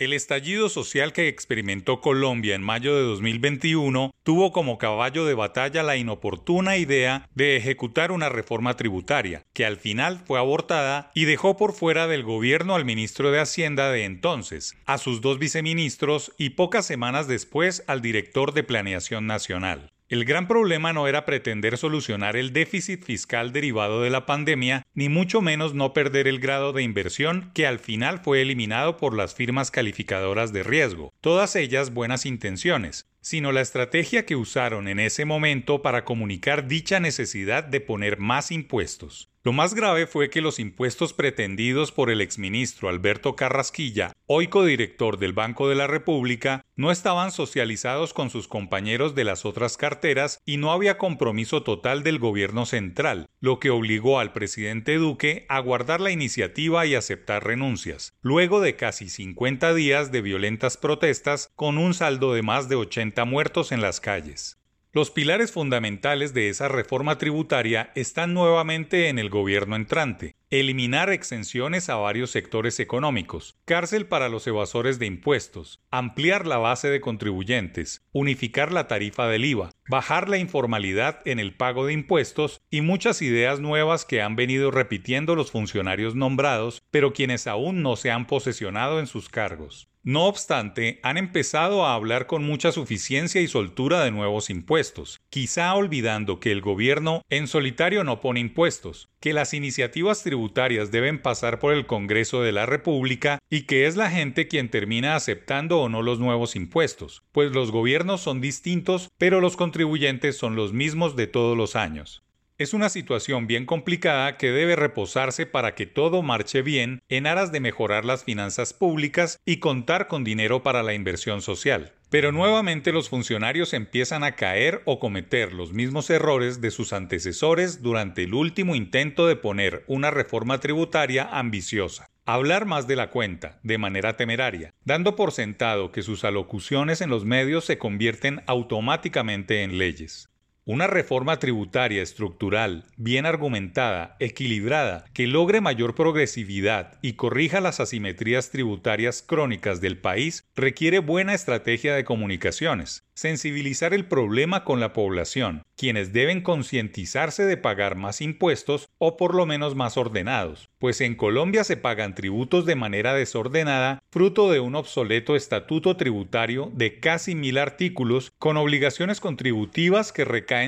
El estallido social que experimentó Colombia en mayo de 2021 tuvo como caballo de batalla la inoportuna idea de ejecutar una reforma tributaria, que al final fue abortada y dejó por fuera del gobierno al ministro de Hacienda de entonces, a sus dos viceministros y pocas semanas después al director de Planeación Nacional. El gran problema no era pretender solucionar el déficit fiscal derivado de la pandemia, ni mucho menos no perder el grado de inversión que al final fue eliminado por las firmas calificadoras de riesgo, todas ellas buenas intenciones, sino la estrategia que usaron en ese momento para comunicar dicha necesidad de poner más impuestos. Lo más grave fue que los impuestos pretendidos por el exministro Alberto Carrasquilla, hoy codirector del Banco de la República, no estaban socializados con sus compañeros de las otras carteras y no había compromiso total del gobierno central, lo que obligó al presidente Duque a guardar la iniciativa y aceptar renuncias, luego de casi 50 días de violentas protestas con un saldo de más de 80 muertos en las calles. Los pilares fundamentales de esa reforma tributaria están nuevamente en el gobierno entrante. Eliminar exenciones a varios sectores económicos, cárcel para los evasores de impuestos, ampliar la base de contribuyentes, unificar la tarifa del IVA, bajar la informalidad en el pago de impuestos y muchas ideas nuevas que han venido repitiendo los funcionarios nombrados, pero quienes aún no se han posesionado en sus cargos. No obstante, han empezado a hablar con mucha suficiencia y soltura de nuevos impuestos, quizá olvidando que el gobierno en solitario no pone impuestos, que las iniciativas tributarias deben pasar por el Congreso de la República y que es la gente quien termina aceptando o no los nuevos impuestos, pues los gobiernos son distintos, pero los contribuyentes son los mismos de todos los años. Es una situación bien complicada que debe reposarse para que todo marche bien en aras de mejorar las finanzas públicas y contar con dinero para la inversión social. Pero nuevamente los funcionarios empiezan a caer o cometer los mismos errores de sus antecesores durante el último intento de poner una reforma tributaria ambiciosa. Hablar más de la cuenta, de manera temeraria, dando por sentado que sus alocuciones en los medios se convierten automáticamente en leyes. Una reforma tributaria estructural, bien argumentada, equilibrada, que logre mayor progresividad y corrija las asimetrías tributarias crónicas del país, requiere buena estrategia de comunicaciones, sensibilizar el problema con la población, quienes deben concientizarse de pagar más impuestos o por lo menos más ordenados, pues en Colombia se pagan tributos de manera desordenada, fruto de un obsoleto estatuto tributario de casi mil artículos con obligaciones contributivas que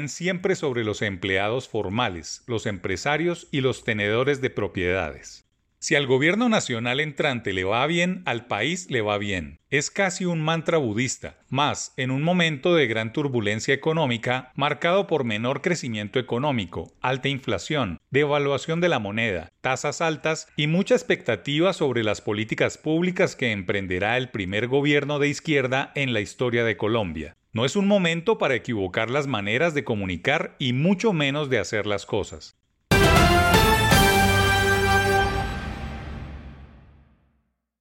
siempre sobre los empleados formales, los empresarios y los tenedores de propiedades. Si al gobierno nacional entrante le va bien, al país le va bien. Es casi un mantra budista, más en un momento de gran turbulencia económica marcado por menor crecimiento económico, alta inflación, devaluación de la moneda, tasas altas y mucha expectativa sobre las políticas públicas que emprenderá el primer gobierno de izquierda en la historia de Colombia. No es un momento para equivocar las maneras de comunicar y mucho menos de hacer las cosas.